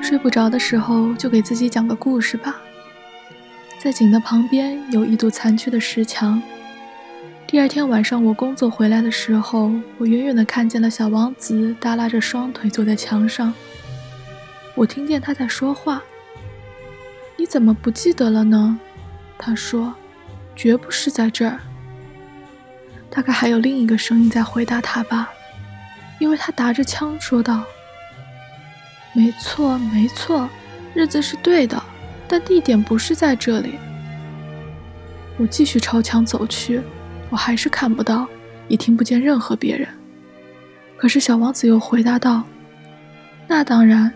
睡不着的时候，就给自己讲个故事吧。在井的旁边有一堵残缺的石墙。第二天晚上，我工作回来的时候，我远远地看见了小王子耷拉着双腿坐在墙上。我听见他在说话：“你怎么不记得了呢？”他说：“绝不是在这儿。”大概还有另一个声音在回答他吧，因为他打着枪说道。没错，没错，日子是对的，但地点不是在这里。我继续朝墙走去，我还是看不到，也听不见任何别人。可是小王子又回答道：“那当然，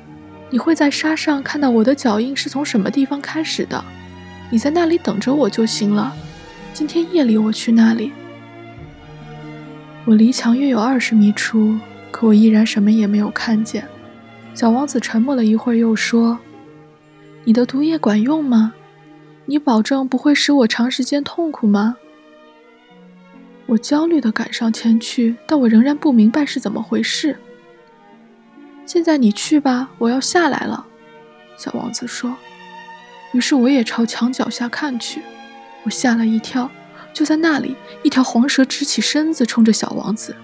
你会在沙上看到我的脚印是从什么地方开始的。你在那里等着我就行了。今天夜里我去那里。”我离墙约有二十米处，可我依然什么也没有看见。小王子沉默了一会儿，又说：“你的毒液管用吗？你保证不会使我长时间痛苦吗？”我焦虑地赶上前去，但我仍然不明白是怎么回事。现在你去吧，我要下来了。”小王子说。于是我也朝墙脚下看去，我吓了一跳。就在那里，一条黄蛇直起身子，冲着小王子。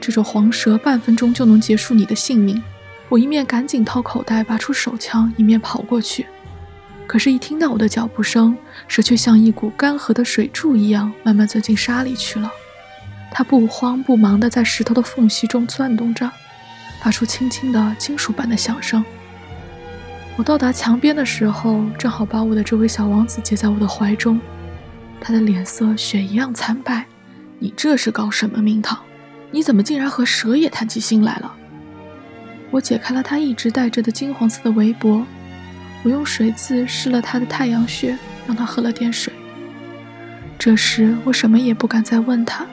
这种黄蛇半分钟就能结束你的性命。我一面赶紧掏口袋拔出手枪，一面跑过去。可是，一听到我的脚步声，蛇却像一股干涸的水柱一样，慢慢钻进沙里去了。它不慌不忙地在石头的缝隙中钻动着，发出轻轻的金属般的响声。我到达墙边的时候，正好把我的这位小王子接在我的怀中。他的脸色雪一样惨白。你这是搞什么名堂？你怎么竟然和蛇也谈起心来了？我解开了他一直戴着的金黄色的围脖，我用水渍湿了他的太阳穴，让他喝了点水。这时我什么也不敢再问他，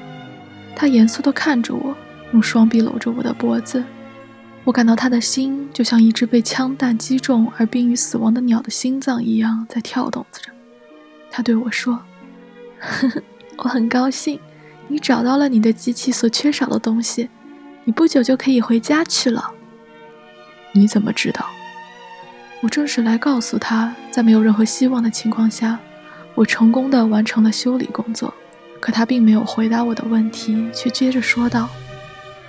他严肃地看着我，用双臂搂着我的脖子。我感到他的心就像一只被枪弹击中而濒于死亡的鸟的心脏一样在跳动着。他对我说：“，呵 呵我很高兴，你找到了你的机器所缺少的东西，你不久就可以回家去了。”你怎么知道？我正是来告诉他，在没有任何希望的情况下，我成功的完成了修理工作。可他并没有回答我的问题，却接着说道：“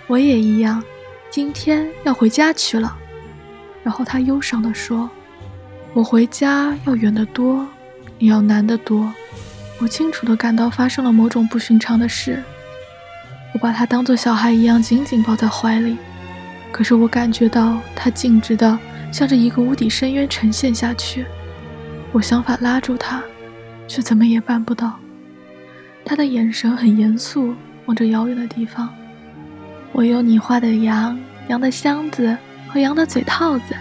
我也一样，今天要回家去了。”然后他忧伤地说：“我回家要远得多，也要难得多。”我清楚地感到发生了某种不寻常的事。我把他当作小孩一样紧紧抱在怀里。可是我感觉到他径直地向着一个无底深渊沉陷下去，我想法拉住他，却怎么也办不到。他的眼神很严肃，望着遥远的地方。我有你画的羊、羊的箱子和羊的嘴套子。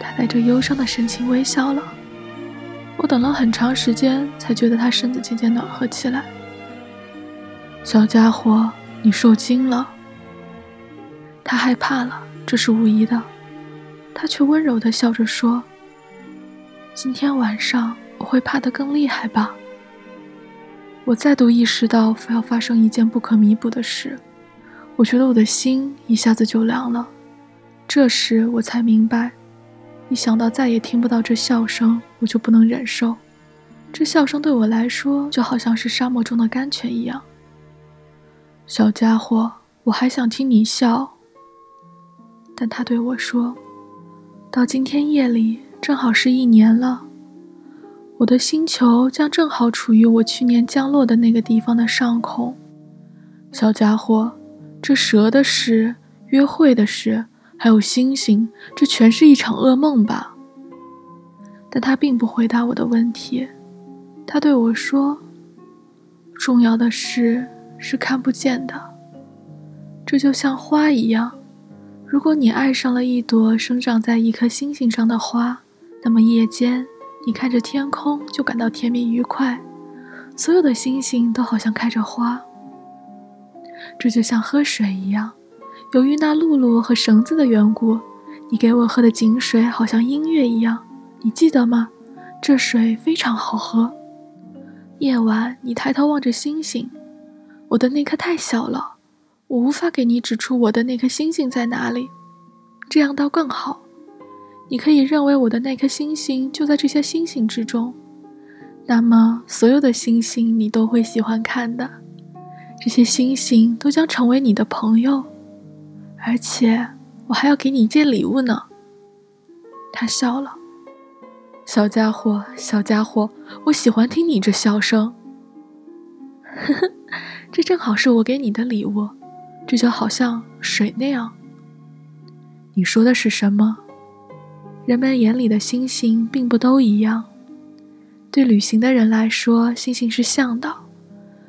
他带着忧伤的神情微笑了。我等了很长时间，才觉得他身子渐渐暖和起来。小家伙，你受惊了。他害怕了，这是无疑的。他却温柔地笑着说：“今天晚上我会怕得更厉害吧。”我再度意识到非要发生一件不可弥补的事，我觉得我的心一下子就凉了。这时我才明白，一想到再也听不到这笑声，我就不能忍受。这笑声对我来说就好像是沙漠中的甘泉一样。小家伙，我还想听你笑。但他对我说：“到今天夜里正好是一年了，我的星球将正好处于我去年降落的那个地方的上空。小家伙，这蛇的事、约会的事，还有星星，这全是一场噩梦吧？”但他并不回答我的问题。他对我说：“重要的事是看不见的，这就像花一样。”如果你爱上了一朵生长在一颗星星上的花，那么夜间你看着天空就感到甜蜜愉快，所有的星星都好像开着花。这就像喝水一样，由于那露露和绳子的缘故，你给我喝的井水好像音乐一样，你记得吗？这水非常好喝。夜晚你抬头望着星星，我的那颗太小了，我无法给你指出我的那颗星星在哪里。这样倒更好，你可以认为我的那颗星星就在这些星星之中。那么，所有的星星你都会喜欢看的，这些星星都将成为你的朋友，而且我还要给你一件礼物呢。他笑了，小家伙，小家伙，我喜欢听你这笑声。呵呵，这正好是我给你的礼物，这就好像水那样。你说的是什么？人们眼里的星星并不都一样。对旅行的人来说，星星是向导；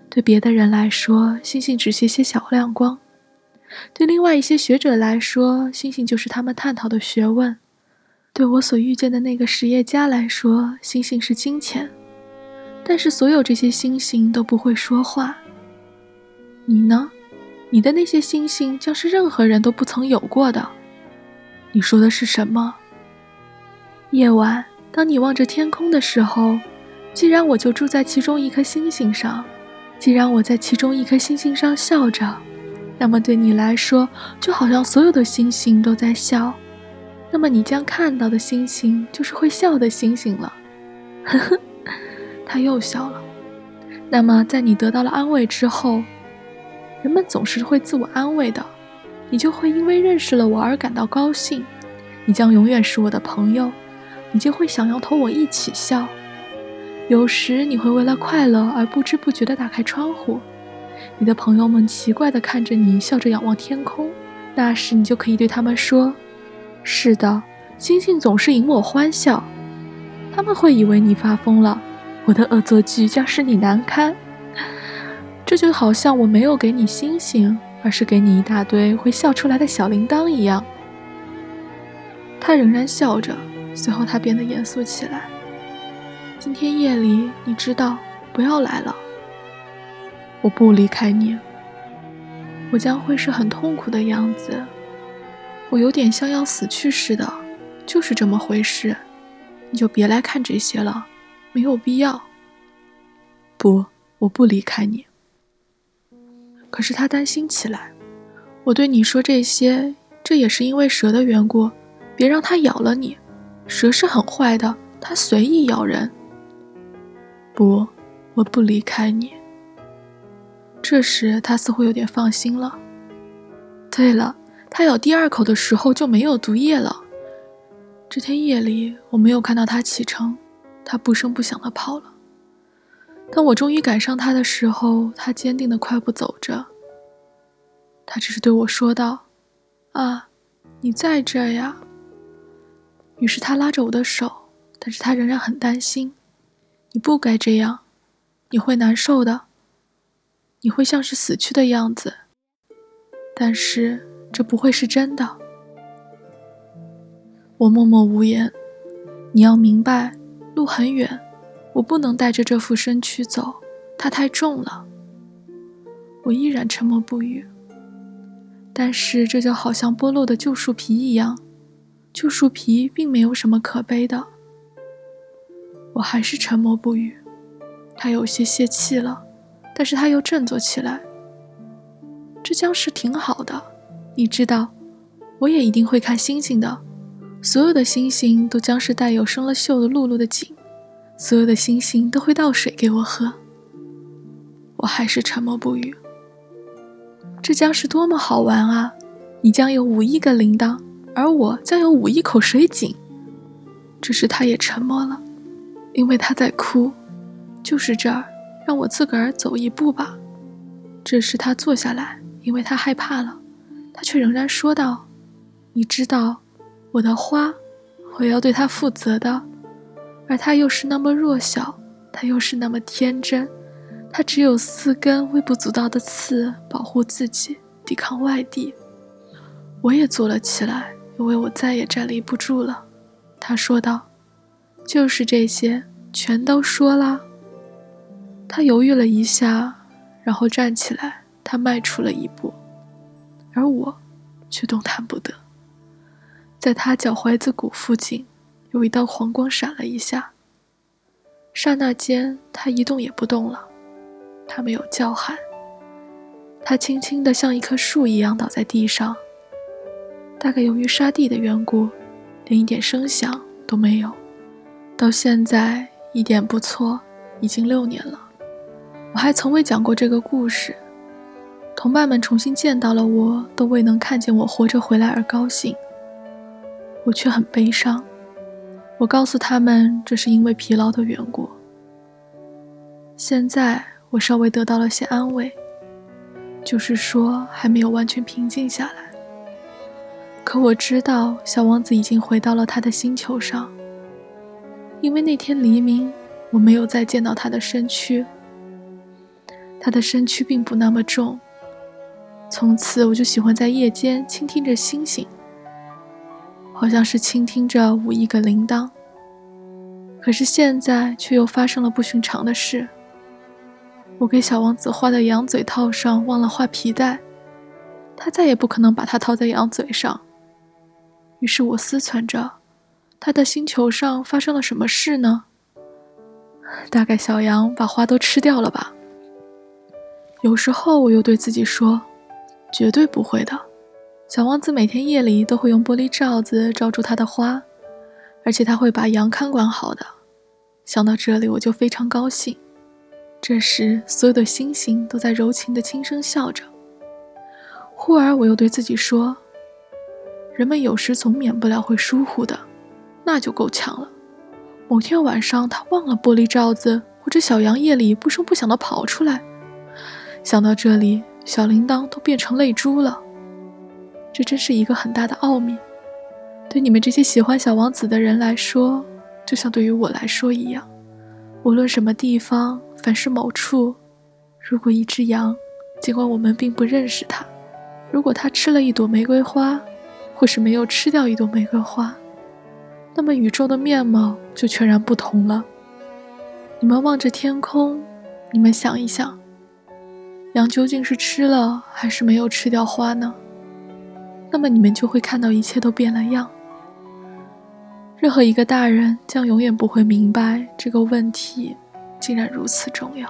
对别的人来说，星星只是些小亮光；对另外一些学者来说，星星就是他们探讨的学问；对我所遇见的那个实业家来说，星星是金钱。但是，所有这些星星都不会说话。你呢？你的那些星星将是任何人都不曾有过的。你说的是什么？夜晚，当你望着天空的时候。既然我就住在其中一颗星星上，既然我在其中一颗星星上笑着，那么对你来说，就好像所有的星星都在笑，那么你将看到的星星就是会笑的星星了。呵呵，他又笑了。那么在你得到了安慰之后，人们总是会自我安慰的，你就会因为认识了我而感到高兴，你将永远是我的朋友，你就会想要同我一起笑。有时你会为了快乐而不知不觉地打开窗户，你的朋友们奇怪地看着你，笑着仰望天空。那时你就可以对他们说：“是的，星星总是引我欢笑。”他们会以为你发疯了，我的恶作剧将使你难堪。这就好像我没有给你星星，而是给你一大堆会笑出来的小铃铛一样。他仍然笑着，随后他变得严肃起来。今天夜里，你知道，不要来了。我不离开你，我将会是很痛苦的样子。我有点像要死去似的，就是这么回事。你就别来看这些了，没有必要。不，我不离开你。可是他担心起来。我对你说这些，这也是因为蛇的缘故。别让它咬了你。蛇是很坏的，它随意咬人。不，我不离开你。这时他似乎有点放心了。对了，他咬第二口的时候就没有毒液了。这天夜里我没有看到他启程，他不声不响地跑了。当我终于赶上他的时候，他坚定地快步走着。他只是对我说道：“啊，你在这呀。”于是他拉着我的手，但是他仍然很担心。你不该这样，你会难受的，你会像是死去的样子。但是这不会是真的。我默默无言。你要明白，路很远，我不能带着这副身躯走，它太重了。我依然沉默不语。但是这就好像剥落的旧树皮一样，旧树皮并没有什么可悲的。我还是沉默不语，他有些泄气了，但是他又振作起来。这僵尸挺好的，你知道，我也一定会看星星的。所有的星星都将是带有生了锈的露露的井，所有的星星都会倒水给我喝。我还是沉默不语。这将是多么好玩啊！你将有五亿个铃铛，而我将有五亿口水井。只是他也沉默了。因为他在哭，就是这儿，让我自个儿走一步吧。这时他坐下来，因为他害怕了。他却仍然说道：“你知道，我的花，我要对它负责的。而它又是那么弱小，它又是那么天真，它只有四根微不足道的刺，保护自己，抵抗外敌。”我也坐了起来，因为我再也站立不住了。他说道。就是这些，全都说了。他犹豫了一下，然后站起来。他迈出了一步，而我却动弹不得。在他脚踝子骨附近，有一道黄光闪了一下。刹那间，他一动也不动了。他没有叫喊，他轻轻地像一棵树一样倒在地上。大概由于沙地的缘故，连一点声响都没有。到现在一点不错，已经六年了。我还从未讲过这个故事。同伴们重新见到了我，都未能看见我活着回来而高兴。我却很悲伤。我告诉他们，这是因为疲劳的缘故。现在我稍微得到了些安慰。就是说，还没有完全平静下来。可我知道，小王子已经回到了他的星球上。因为那天黎明，我没有再见到他的身躯。他的身躯并不那么重。从此，我就喜欢在夜间倾听着星星，好像是倾听着五亿个铃铛。可是现在，却又发生了不寻常的事。我给小王子画的羊嘴套上忘了画皮带，他再也不可能把它套在羊嘴上。于是我思忖着，他的星球上发生了什么事呢？大概小羊把花都吃掉了吧。有时候我又对自己说，绝对不会的。小王子每天夜里都会用玻璃罩子罩住他的花，而且他会把羊看管好的。想到这里，我就非常高兴。这时，所有的星星都在柔情地轻声笑着。忽而，我又对自己说：“人们有时总免不了会疏忽的，那就够呛了。某天晚上，他忘了玻璃罩子，或者小羊夜里不声不响地跑出来。想到这里，小铃铛都变成泪珠了。这真是一个很大的奥秘，对你们这些喜欢小王子的人来说，就像对于我来说一样。无论什么地方。”凡是某处，如果一只羊，尽管我们并不认识它，如果它吃了一朵玫瑰花，或是没有吃掉一朵玫瑰花，那么宇宙的面貌就全然不同了。你们望着天空，你们想一想，羊究竟是吃了还是没有吃掉花呢？那么你们就会看到一切都变了样。任何一个大人将永远不会明白这个问题。竟然如此重要。